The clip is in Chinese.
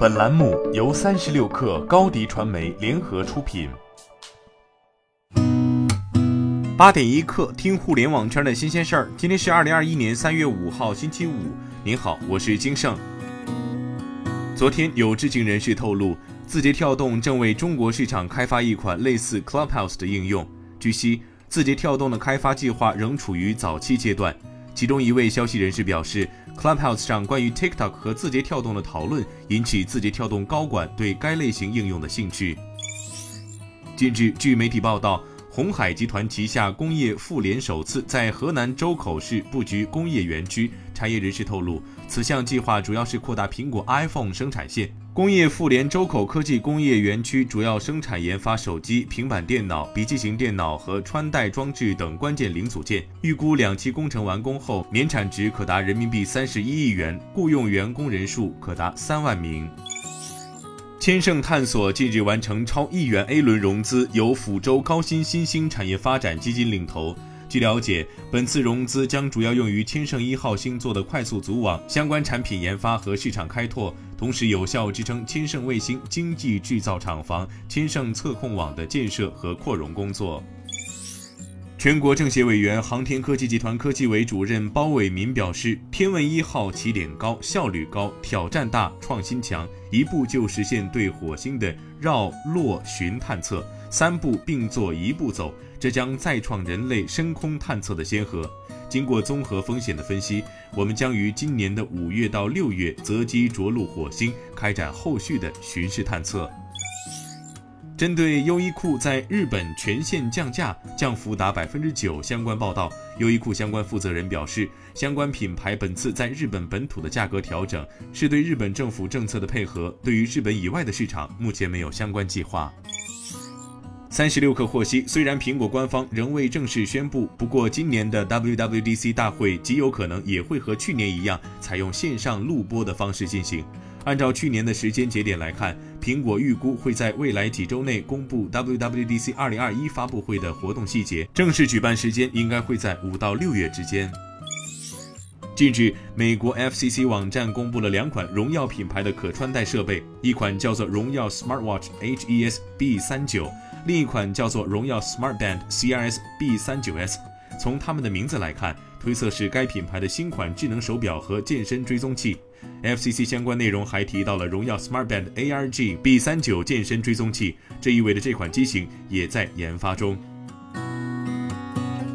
本栏目由三十六氪高低传媒联合出品。八点一刻，听互联网圈的新鲜事儿。今天是二零二一年三月五号，星期五。您好，我是金盛。昨天有知情人士透露，字节跳动正为中国市场开发一款类似 Clubhouse 的应用。据悉，字节跳动的开发计划仍处于早期阶段。其中一位消息人士表示，Clubhouse 上关于 TikTok 和字节跳动的讨论引起字节跳动高管对该类型应用的兴趣。近日，据媒体报道，红海集团旗下工业富联首次在河南周口市布局工业园区。产业人士透露，此项计划主要是扩大苹果 iPhone 生产线。工业富联周口科技工业园区主要生产研发手机、平板电脑、笔记型电脑和穿戴装置等关键零组件。预估两期工程完工后，年产值可达人民币三十一亿元，雇佣员工人数可达三万名。千盛探索近日完成超亿元 A 轮融资，由抚州高新新兴产业发展基金领投。据了解，本次融资将主要用于千盛一号星座的快速组网相关产品研发和市场开拓，同时有效支撑千盛卫星经济制造厂房、千盛测控网的建设和扩容工作。全国政协委员、航天科技集团科技委主任包伟民表示，天问一号起点高、效率高、挑战大、创新强，一步就实现对火星的绕、落、巡探测。三步并作一步走，这将再创人类深空探测的先河。经过综合风险的分析，我们将于今年的五月到六月择机着陆火星，开展后续的巡视探测。针对优衣库在日本全线降价，降幅达百分之九相关报道，优衣库相关负责人表示，相关品牌本次在日本本土的价格调整，是对日本政府政策的配合。对于日本以外的市场，目前没有相关计划。三十六氪获悉，虽然苹果官方仍未正式宣布，不过今年的 WWDC 大会极有可能也会和去年一样，采用线上录播的方式进行。按照去年的时间节点来看，苹果预估会在未来几周内公布 WWDC 二零二一发布会的活动细节，正式举办时间应该会在五到六月之间。近日，美国 FCC 网站公布了两款荣耀品牌的可穿戴设备，一款叫做荣耀 Smartwatch HES B 三九。另一款叫做荣耀 Smart Band CRS B39S，从它们的名字来看，推测是该品牌的新款智能手表和健身追踪器。FCC 相关内容还提到了荣耀 Smart Band ARG B39 健身追踪器，这意味着这款机型也在研发中。